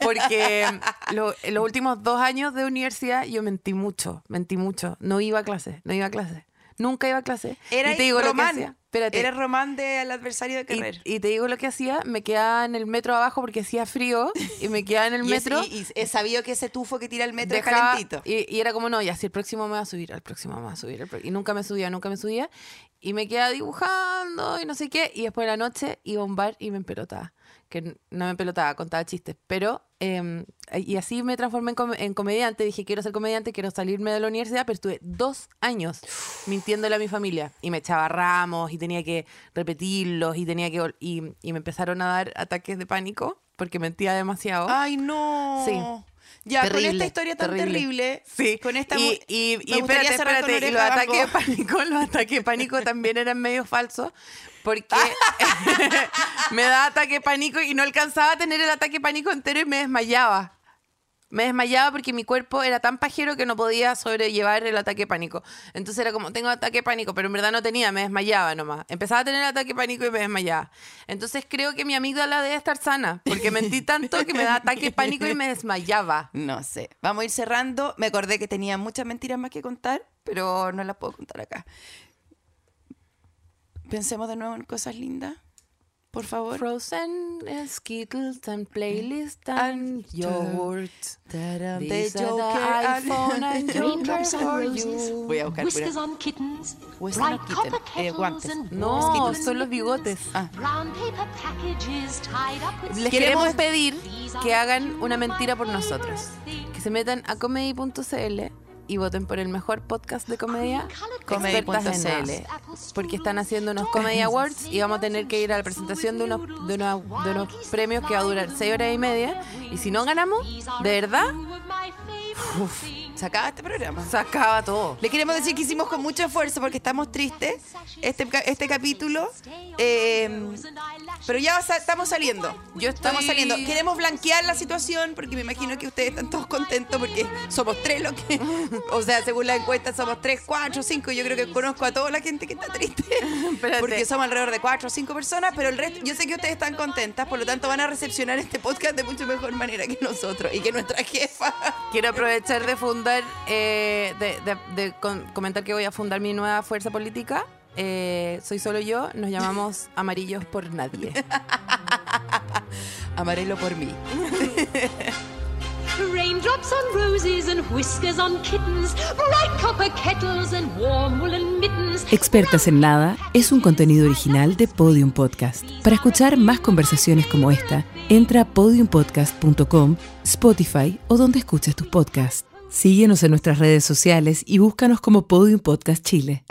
Porque lo- en los últimos dos años de universidad yo mentí mucho, mentí mucho. No iba a clase, no iba a clase. Nunca iba a clase. Era y te digo lo que hacía. Espérate. Era Román del adversario de Y, Carrer. y te digo lo que hacía, me quedaba en el metro abajo porque hacía frío y me quedaba en el Y es- metro. Y, y he sabido que ese tufo que tira el metro es calentito. Y, y era como, no, ya si el próximo me va a subir, el próximo me va a subir. el y nunca me subía, nunca me subía. Y me quedaba dibujando y no sé qué. Y después de la noche iba a un bar y me empelotaba. Que no me empelotaba, contaba chistes. Pero, eh, y así me transformé en, com- en comediante. Dije, quiero ser comediante, quiero salirme de la universidad. Pero estuve dos años mintiéndole a mi familia. Y me echaba ramos y tenía que repetirlos y tenía que... Y, y me empezaron a dar ataques de pánico. porque mentía demasiado. Ay, no. Sí. Ya, con Terrible, esta historia tan terrible. Sí. Con esta y, y, me y espérate, con espérate. Y los ataques de pánico, los ataques de pánico también eran medio falsos. Porque me daba ataque pánico y no alcanzaba a tener el ataque pánico entero y me desmayaba. Me desmayaba porque mi cuerpo era tan pajero que no podía sobrellevar el ataque pánico. Entonces era como, tengo ataque pánico, pero en verdad no tenía, me desmayaba nomás. Empezaba a tener ataque pánico y me desmayaba. Entonces creo que mi amígdala debe estar sana, porque mentí tanto que me da ataque pánico y me desmayaba. No sé. Vamos a ir cerrando. Me acordé que tenía muchas mentiras más que contar, pero no las puedo contar acá. Pensemos de nuevo en cosas lindas. Por favor. Frozen, Skittles, and playlist, and And yogurt. The Joker and- iPhone and Joker Raindrops for you. Voy a buscar, whiskers on kittens, Whiskers on kitten, copper eh, No, son los bigotes. Ah. Les Queremos- queremos pedir que hagan una mentira por nosotros. Que se metan a comedy.cl y voten por el mejor podcast de comedia, Comedy.cl. expertas en nada. Porque están haciendo unos Comedy Awards y vamos a tener que ir a la presentación de unos, de una- de unos premios que va a durar seis horas y media. Y si no ganamos, de verdad, Se acaba este programa. se acaba todo. Le queremos decir que hicimos con mucho esfuerzo porque estamos tristes este, este capítulo. eh, pero ya sa- estamos saliendo. Yo estoy- Estamos saliendo. Queremos blanquear la situación porque me imagino que ustedes están todos contentos porque somos tres lo que. O sea, según la encuesta, somos tres, cuatro, cinco. Yo creo que conozco a toda la gente que está triste. Espérate. Porque somos alrededor de cuatro o cinco personas, pero el resto. Yo sé que ustedes están contentas, por lo tanto van a recepcionar este podcast de mucho mejor manera que nosotros y que nuestra jefa. Quiero aprovechar de fundar, eh, de, de- de con- comentar que voy a fundar mi nueva fuerza política. Eh, soy solo yo, nos llamamos Amarillos por Nadie. Amarelo por mí. Raindrops on roses and whiskers on kittens, bright copper kettles and warm woolen mittens. Expertas en Nada es un contenido original de Podium Podcast. Para escuchar más conversaciones como esta, entra a podiumpodcast.com, Spotify o donde escuches tus podcasts. Síguenos en nuestras redes sociales y búscanos como Podium Podcast Chile.